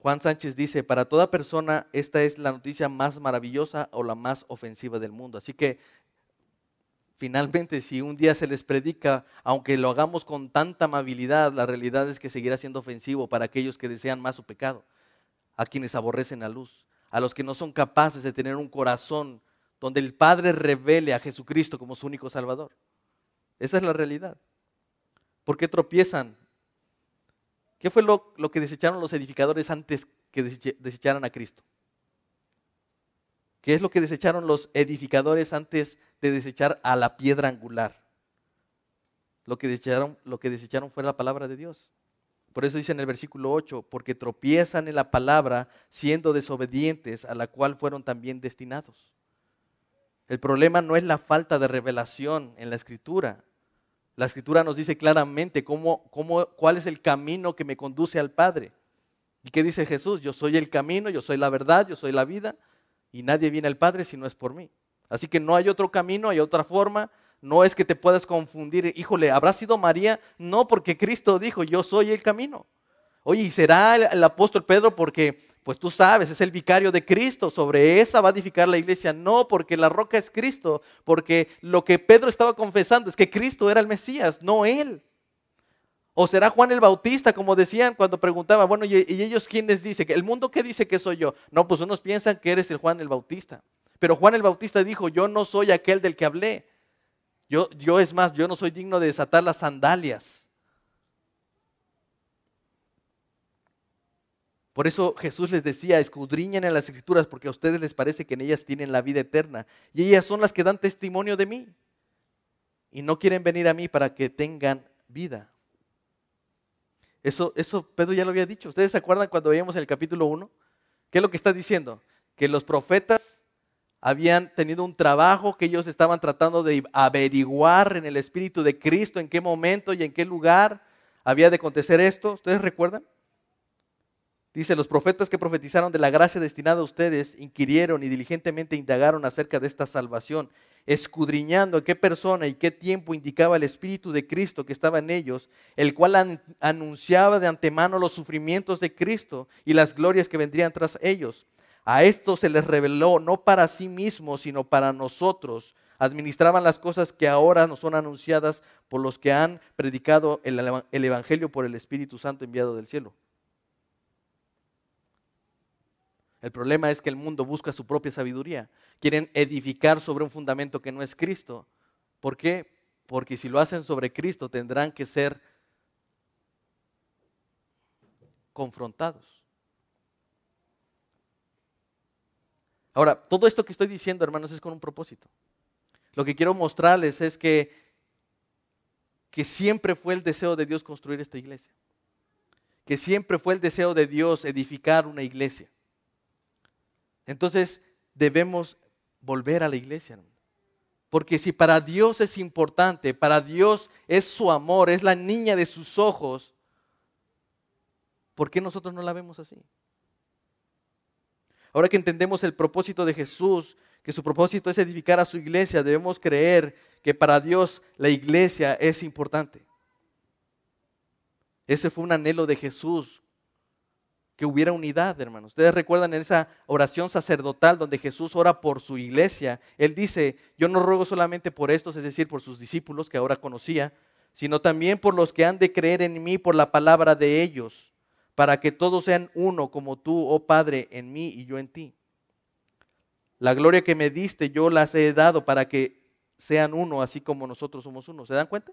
Juan Sánchez dice, para toda persona esta es la noticia más maravillosa o la más ofensiva del mundo. Así que finalmente si un día se les predica, aunque lo hagamos con tanta amabilidad, la realidad es que seguirá siendo ofensivo para aquellos que desean más su pecado, a quienes aborrecen la luz, a los que no son capaces de tener un corazón donde el Padre revele a Jesucristo como su único Salvador. Esa es la realidad. ¿Por qué tropiezan? ¿Qué fue lo, que desecharon los edificadores antes que desecharan a Cristo? ¿Qué es lo que desecharon los edificadores antes de desechar a la piedra angular? Lo que desecharon, lo que desecharon fue la palabra de Dios. Por eso dice en el versículo 8, porque tropiezan en la palabra siendo desobedientes a la cual fueron también destinados. El problema no es la falta de revelación en la escritura. La escritura nos dice claramente cómo, cómo, cuál es el camino que me conduce al Padre. ¿Y qué dice Jesús? Yo soy el camino, yo soy la verdad, yo soy la vida y nadie viene al Padre si no es por mí. Así que no hay otro camino, hay otra forma. No es que te puedas confundir, híjole, ¿habrá sido María? No, porque Cristo dijo, yo soy el camino. Oye, ¿y será el, apóstol Pedro porque, pues tú sabes, es el vicario de Cristo, sobre esa va a edificar la iglesia? No, porque la roca es Cristo, porque lo que Pedro estaba confesando es que Cristo era el Mesías, no él. ¿O será Juan el Bautista, como decían cuando preguntaba, bueno, ¿y, ellos quiénes dicen? ¿El mundo qué dice que soy yo? No, pues unos piensan que eres el Juan el Bautista. Pero Juan el Bautista dijo, yo no soy aquel del que hablé. Yo, yo es más, yo no soy digno de desatar las sandalias. Por eso Jesús les decía, escudriñen en las escrituras porque a ustedes les parece que en ellas tienen la vida eterna. Y ellas son las que dan testimonio de mí. Y no quieren venir a mí para que tengan vida. Eso, eso Pedro ya lo había dicho. ¿Ustedes se acuerdan cuando veíamos el capítulo 1? ¿Qué es lo que está diciendo? Que los profetas habían tenido un trabajo que ellos estaban tratando de averiguar en el Espíritu de Cristo en qué momento y en qué lugar había de acontecer esto. ¿Ustedes recuerdan? Dice, los profetas que profetizaron de la gracia destinada a ustedes inquirieron y diligentemente indagaron acerca de esta salvación escudriñando en qué persona y qué tiempo indicaba el Espíritu de Cristo que estaba en ellos, el cual anunciaba de antemano los sufrimientos de Cristo y las glorias que vendrían tras ellos. A esto se les reveló no para sí mismos, sino para nosotros. Administraban las cosas que ahora nos son anunciadas por los que han predicado el Evangelio por el Espíritu Santo enviado del cielo. El problema es que el mundo busca su propia sabiduría. Quieren edificar sobre un fundamento que no es Cristo. ¿Por qué? Porque si lo hacen sobre Cristo tendrán que ser confrontados. Ahora, todo esto que estoy diciendo, hermanos, es con un propósito. Lo que quiero mostrarles es que, que siempre fue el deseo de Dios construir esta iglesia. Que siempre fue el deseo de Dios edificar una iglesia. Entonces debemos volver a la iglesia. Porque si para Dios es importante, para Dios es su amor, es la niña de sus ojos, ¿por qué nosotros no la vemos así? Ahora que entendemos el propósito de Jesús, que su propósito es edificar a su iglesia, debemos creer que para Dios la iglesia es importante. Ese fue un anhelo de Jesús que hubiera unidad, hermanos. Ustedes recuerdan en esa oración sacerdotal donde Jesús ora por su iglesia. Él dice, yo no ruego solamente por estos, es decir, por sus discípulos que ahora conocía, sino también por los que han de creer en mí por la palabra de ellos, para que todos sean uno como tú, oh Padre, en mí y yo en ti. La gloria que me diste yo las he dado para que sean uno, así como nosotros somos uno. ¿Se dan cuenta?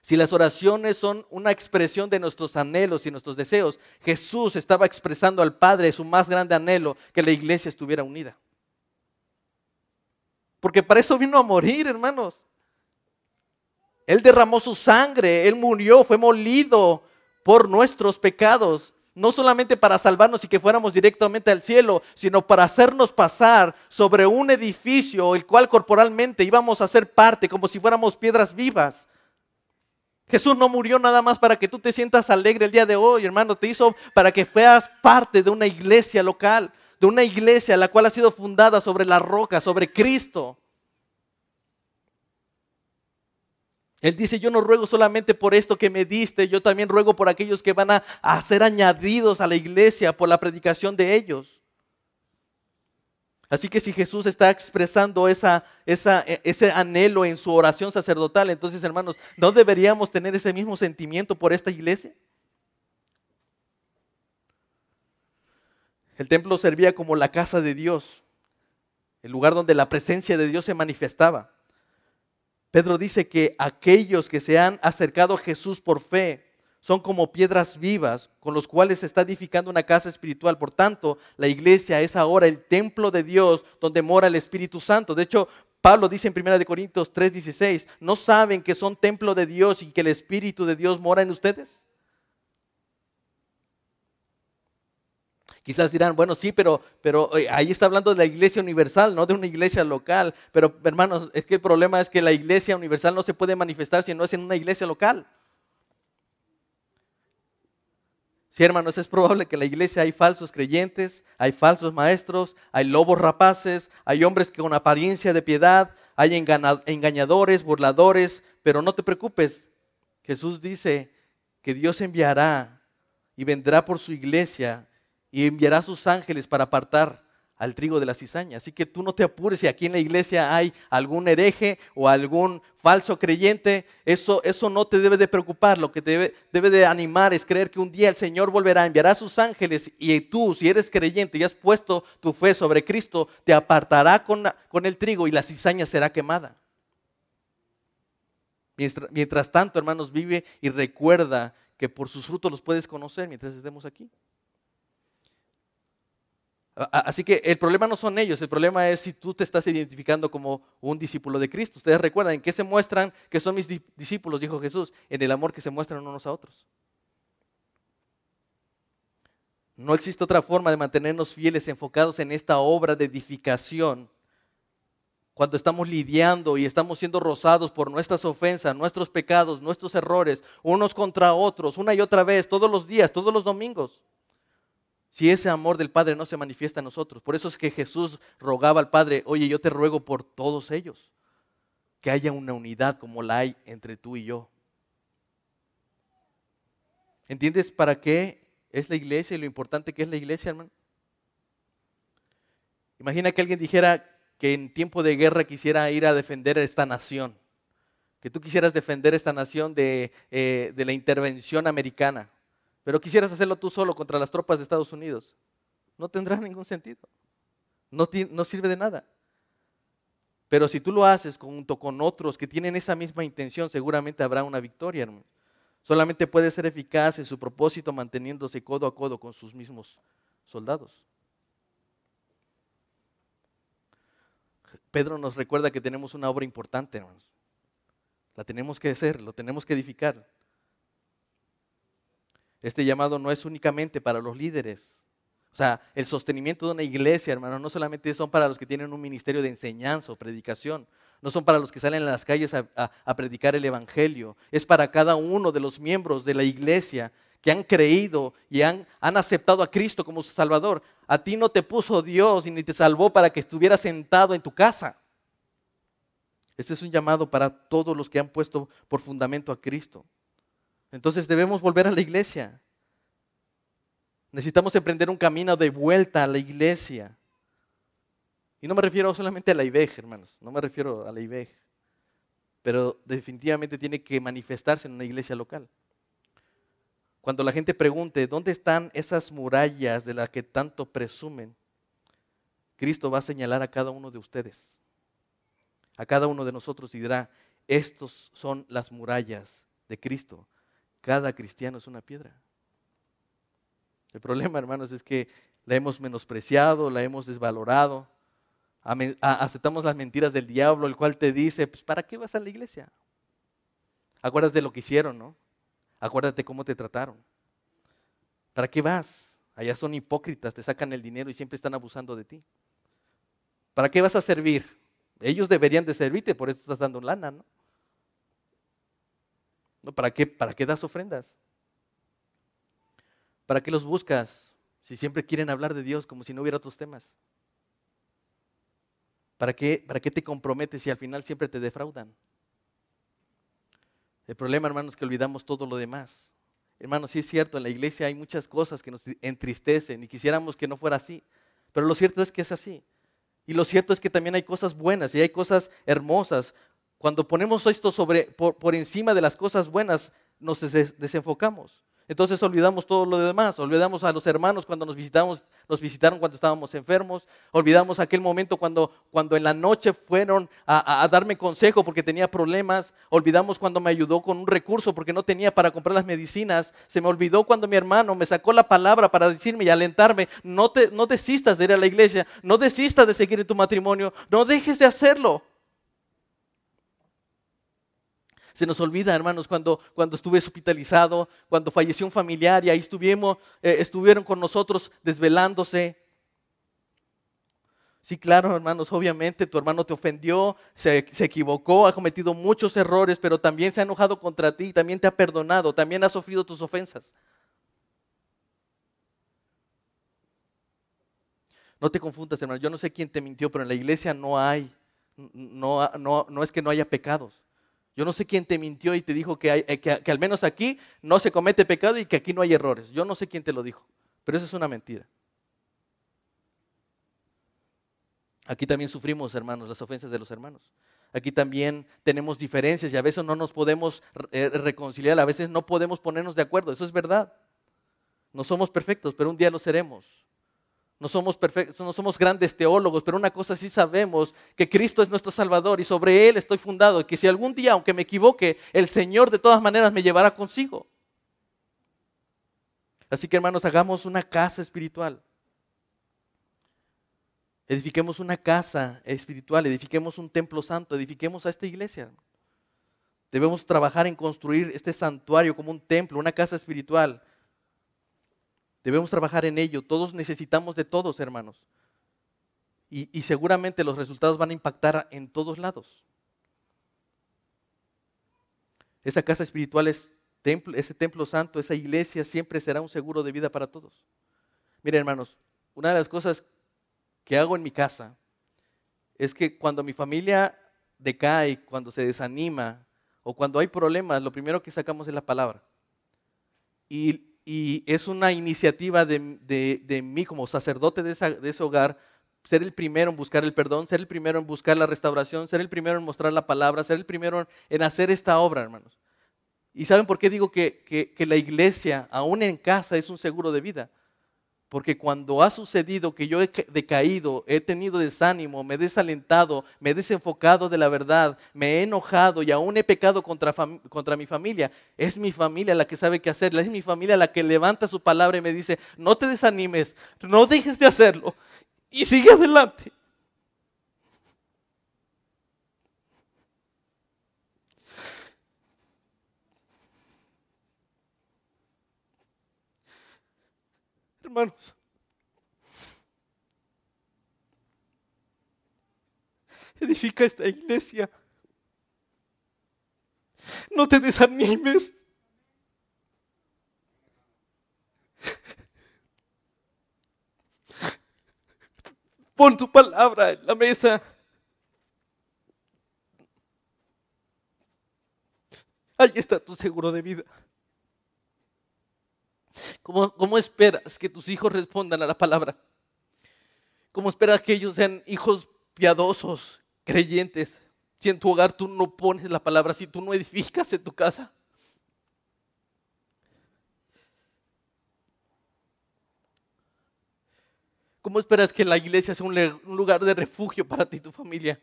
Si las oraciones son una expresión de nuestros anhelos y nuestros deseos, Jesús estaba expresando al Padre su más grande anhelo, que la iglesia estuviera unida. Porque para eso vino a morir, hermanos. Él derramó su sangre, Él murió, fue molido por nuestros pecados. No solamente para salvarnos y que fuéramos directamente al cielo, sino para hacernos pasar sobre un edificio, el cual corporalmente íbamos a ser parte, como si fuéramos piedras vivas. Jesús no murió nada más para que tú te sientas alegre el día de hoy, hermano. Te hizo para que seas parte de una iglesia local, de una iglesia la cual ha sido fundada sobre la roca, sobre Cristo. Él dice, yo no ruego solamente por esto que me diste, yo también ruego por aquellos que van a, a ser añadidos a la iglesia por la predicación de ellos. Así que si Jesús está expresando esa, e, ese anhelo en su oración sacerdotal, entonces hermanos, ¿no deberíamos tener ese mismo sentimiento por esta iglesia? El templo servía como la casa de Dios, el lugar donde la presencia de Dios se manifestaba. Pedro dice que aquellos que se han acercado a Jesús por fe son como piedras vivas con los cuales se está edificando una casa espiritual. Por tanto, la iglesia es ahora el templo de Dios donde mora el Espíritu Santo. De hecho, Pablo dice en 1 Corintios 3:16, ¿no saben que son templo de Dios y que el Espíritu de Dios mora en ustedes? Quizás dirán, bueno, sí, pero, pero eh, ahí está hablando de la iglesia universal, no de una iglesia local. Pero hermanos, es que el problema es que la iglesia universal no se puede manifestar si no es en una iglesia local. Sí, hermanos, es probable que en la iglesia hay falsos creyentes, hay falsos maestros, hay lobos rapaces, hay hombres que con apariencia de piedad, hay engañadores, burladores, pero no te preocupes. Jesús dice que Dios enviará y vendrá por su iglesia y enviará sus ángeles para apartar al trigo de la cizaña. Así que tú no te apures si aquí en la iglesia hay algún hereje o algún falso creyente, eso, eso no te debe de preocupar. Lo que te debe, debe de animar es creer que un día el Señor volverá, enviará a sus ángeles y tú, si eres creyente y has puesto tu fe sobre Cristo, te apartará con, con el trigo y la cizaña será quemada. Mientras, mientras tanto, hermanos, vive y recuerda que por sus frutos los puedes conocer mientras estemos aquí. Así que el problema no son ellos, el problema es si tú te estás identificando como un discípulo de Cristo. Ustedes recuerdan, ¿en qué se muestran que son mis discípulos? Dijo Jesús, en el amor que se muestran unos a otros. No existe otra forma de mantenernos fieles, enfocados en esta obra de edificación. Cuando estamos lidiando y estamos siendo rozados por nuestras ofensas, nuestros pecados, nuestros errores, unos contra otros, una y otra vez, todos los días, todos los domingos si ese amor del Padre no se manifiesta en nosotros. Por eso es que Jesús rogaba al Padre, oye, yo te ruego por todos ellos, que haya una unidad como la hay entre tú y yo. ¿Entiendes para qué es la iglesia y lo importante que es la iglesia, hermano? Imagina que alguien dijera que en tiempo de guerra quisiera ir a defender a esta nación, que tú quisieras defender esta nación de, eh, de la intervención americana pero quisieras hacerlo tú solo contra las tropas de Estados Unidos, no tendrá ningún sentido. No, sirve de nada. Pero si tú lo haces junto con otros que tienen esa misma intención, seguramente habrá una victoria. Solamente puede ser eficaz en su propósito manteniéndose codo a codo con sus mismos soldados. Pedro nos recuerda que tenemos una obra importante, hermanos. La tenemos que hacer, lo tenemos que edificar. Este llamado no es únicamente para los líderes. O sea, el sostenimiento de una iglesia, hermano, no solamente son para los que tienen un ministerio de enseñanza o predicación, no son para los que salen a las calles a, predicar el Evangelio, es para cada uno de los miembros de la iglesia que han creído y han, han, aceptado a Cristo como su Salvador. A ti no te puso Dios y ni te salvó para que estuvieras sentado en tu casa. Este es un llamado para todos los que han puesto por fundamento a Cristo. Entonces debemos volver a la iglesia. Necesitamos emprender un camino de vuelta a la iglesia. Y no me refiero solamente a la IBEG, hermanos, no me refiero a la IBEG, pero definitivamente tiene que manifestarse en una iglesia local. Cuando la gente pregunte, ¿dónde están esas murallas de las que tanto presumen? Cristo va a señalar a cada uno de ustedes, a cada uno de nosotros y dirá, estos son las murallas de Cristo. Cada cristiano es una piedra. El problema, hermanos, es que la hemos menospreciado, la hemos desvalorado. Aceptamos las mentiras del diablo, el cual te dice, pues, ¿para qué vas a la iglesia? Acuérdate de lo que hicieron, ¿no? Acuérdate cómo te trataron. ¿Para qué vas? Allá son hipócritas, te sacan el dinero y siempre están abusando de ti. ¿Para qué vas a servir? Ellos deberían de servirte, por eso estás dando lana, ¿no? ¿Para qué, ¿Para qué das ofrendas? ¿Para qué los buscas si siempre quieren hablar de Dios como si no hubiera otros temas? ¿Para qué, ¿Para qué te comprometes si al final siempre te defraudan? El problema, hermanos, es que olvidamos todo lo demás. Hermanos, sí es cierto, en la iglesia hay muchas cosas que nos entristecen y quisiéramos que no fuera así. Pero lo cierto es que es así. Y lo cierto es que también hay cosas buenas y hay cosas hermosas. Cuando ponemos esto sobre, por, por encima de las cosas buenas, nos des- desenfocamos. Entonces olvidamos todo lo demás, olvidamos a los hermanos cuando nos visitamos, nos visitaron cuando estábamos enfermos, olvidamos aquel momento cuando, cuando en la noche fueron a, a- a darme consejo porque tenía problemas, olvidamos cuando me ayudó con un recurso porque no tenía para comprar las medicinas, se me olvidó cuando mi hermano me sacó la palabra para decirme y alentarme, no, te, no desistas de ir a la iglesia, no desistas de seguir en tu matrimonio, no dejes de hacerlo. Se nos olvida, hermanos, cuando, cuando estuve hospitalizado, cuando falleció un familiar y ahí estuvimos, eh, estuvieron con nosotros desvelándose. Sí, claro, hermanos, obviamente tu hermano te ofendió, se, se equivocó, ha cometido muchos errores, pero también se ha enojado contra ti, también te ha perdonado, también ha sufrido tus ofensas. No te confundas, hermano. Yo no sé quién te mintió, pero en la iglesia no hay, no, no, no es que no haya pecados. Yo no sé quién te mintió y te dijo eh, que al menos aquí no se comete pecado y que aquí no hay errores. Yo no sé quién te lo dijo, pero eso es una mentira. Aquí también sufrimos, hermanos, las ofensas de los hermanos. Aquí también tenemos diferencias y a veces no nos podemos eh, reconciliar, a veces no podemos ponernos de acuerdo. Eso es verdad. No somos perfectos, pero un día lo seremos. No somos perfectos, no somos grandes teólogos, pero una cosa sí sabemos, que Cristo es nuestro Salvador y sobre Él estoy fundado, y que si algún día, aunque me equivoque, el Señor de todas maneras me llevará consigo. Así que hermanos, hagamos una casa espiritual. Edifiquemos una casa espiritual, edifiquemos un templo santo, edifiquemos a esta iglesia. Debemos trabajar en construir este santuario como un templo, una casa espiritual. Debemos trabajar en ello. Todos necesitamos de todos, hermanos. Y, seguramente los resultados van a impactar en todos lados. Esa casa espiritual es templo, ese templo santo, esa iglesia siempre será un seguro de vida para todos. Miren, hermanos, una de las cosas que hago en mi casa es que cuando mi familia decae, cuando se desanima o cuando hay problemas, lo primero que sacamos es la palabra. Y, y es una iniciativa de, de- mí como sacerdote de, esa- de ese hogar, ser el primero en buscar el perdón, ser el primero en buscar la restauración, ser el primero en mostrar la palabra, ser el primero en, en hacer esta obra, hermanos. ¿Y saben por qué digo que, que- que la iglesia, aún en casa, es un seguro de vida? Porque cuando ha sucedido que yo he ca- decaído, he tenido desánimo, me he desalentado, me he desenfocado de la verdad, me he enojado y aún he pecado contra, contra mi familia, es mi familia la que sabe qué hacer, es mi familia la que levanta su palabra y me dice, no te desanimes, no dejes de hacerlo y sigue adelante. Hermanos, edifica esta iglesia. No te desanimes. Pon tu palabra en la mesa. Ahí está tu seguro de vida. ¿Cómo, cómo esperas que tus hijos respondan a la palabra? ¿Cómo esperas que ellos sean hijos piadosos, creyentes? Si en tu hogar tú no pones la palabra, si tú no edificas en tu casa. ¿Cómo esperas que la iglesia sea un, un lugar de refugio para ti y tu familia?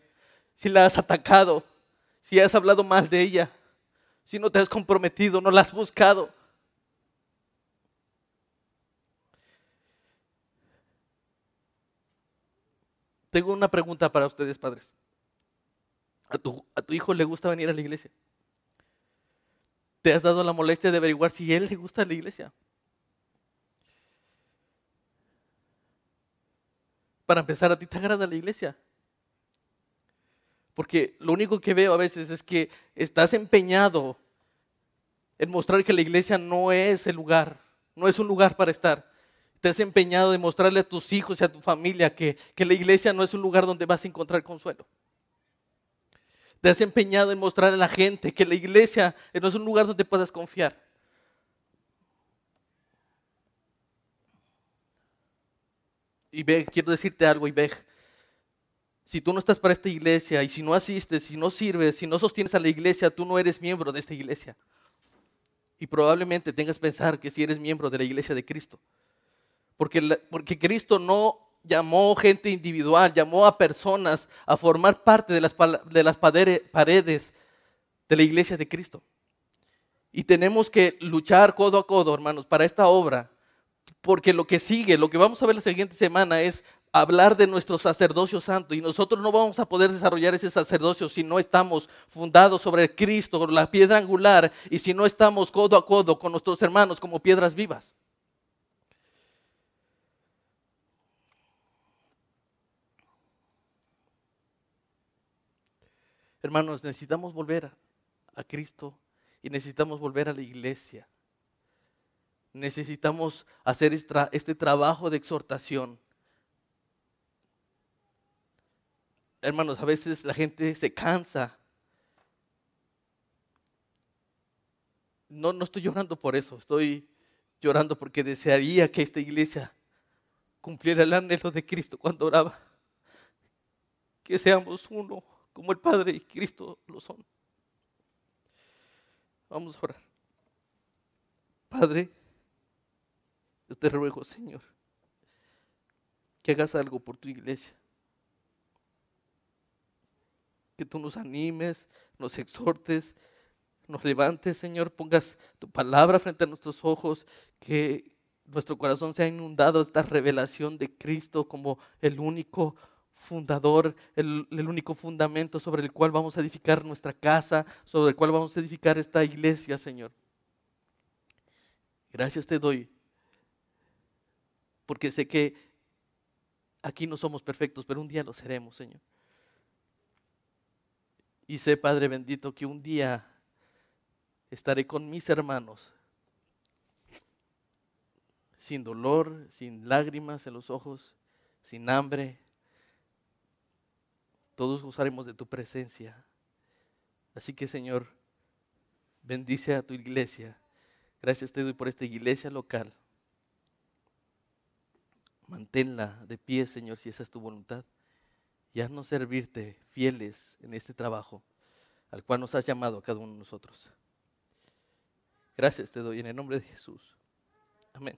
Si la has atacado, si has hablado mal de ella, si no te has comprometido, no la has buscado. Tengo una pregunta para ustedes, padres. ¿A tu, hijo le gusta venir a la iglesia? ¿Te has dado la molestia de averiguar si él le gusta la iglesia? Para empezar, ¿a ti te agrada la iglesia? Porque lo único que veo a veces es que estás empeñado en mostrar que la iglesia no es el lugar, no es un lugar para estar. Estás empeñado en mostrarle a tus hijos y a tu familia que, que la iglesia no es un lugar donde vas a encontrar consuelo. Te has empeñado en mostrarle a la gente que la iglesia no es un lugar donde puedas confiar. Y ve, quiero decirte algo, y ve, Si tú no estás para esta iglesia y si no asistes, si no sirves, si no sostienes a la iglesia, tú no eres miembro de esta iglesia. Y probablemente tengas que pensar que si eres miembro de la iglesia de Cristo. Porque, porque Cristo no llamó gente individual, llamó a personas a formar parte de las, de las paredes de la iglesia de Cristo. Y tenemos que luchar codo a codo, hermanos, para esta obra, porque lo que sigue, lo que vamos a ver la siguiente semana es hablar de nuestro sacerdocio santo y nosotros no vamos a poder desarrollar ese sacerdocio si no estamos fundados sobre Cristo, la piedra angular, y si no estamos codo a codo con nuestros hermanos como piedras vivas. Hermanos, necesitamos volver a Cristo y necesitamos volver a la iglesia. Necesitamos hacer este trabajo de exhortación. Hermanos, a veces la gente se cansa. No, no estoy llorando por eso, estoy llorando porque desearía que esta iglesia cumpliera el anhelo de Cristo cuando oraba. Que seamos uno como el Padre y Cristo lo son. Vamos a orar. Padre, yo te ruego, Señor, que hagas algo por tu iglesia. Que tú nos animes, nos exhortes, nos levantes, Señor, pongas tu palabra frente a nuestros ojos, que nuestro corazón sea inundado de esta revelación de Cristo como el único fundador, el, único fundamento sobre el cual vamos a edificar nuestra casa, sobre el cual vamos a edificar esta iglesia, Señor. Gracias te doy, porque sé que aquí no somos perfectos, pero un día lo seremos, Señor. Y sé, Padre bendito, que un día estaré con mis hermanos, sin dolor, sin lágrimas en los ojos, sin hambre, todos gozaremos de tu presencia. Así que Señor, bendice a tu iglesia. Gracias te doy por esta iglesia local. Manténla de pie, Señor, si esa es tu voluntad. Y haznos servirte fieles en este trabajo al cual nos has llamado cada uno de nosotros. Gracias te doy en el nombre de Jesús. Amén.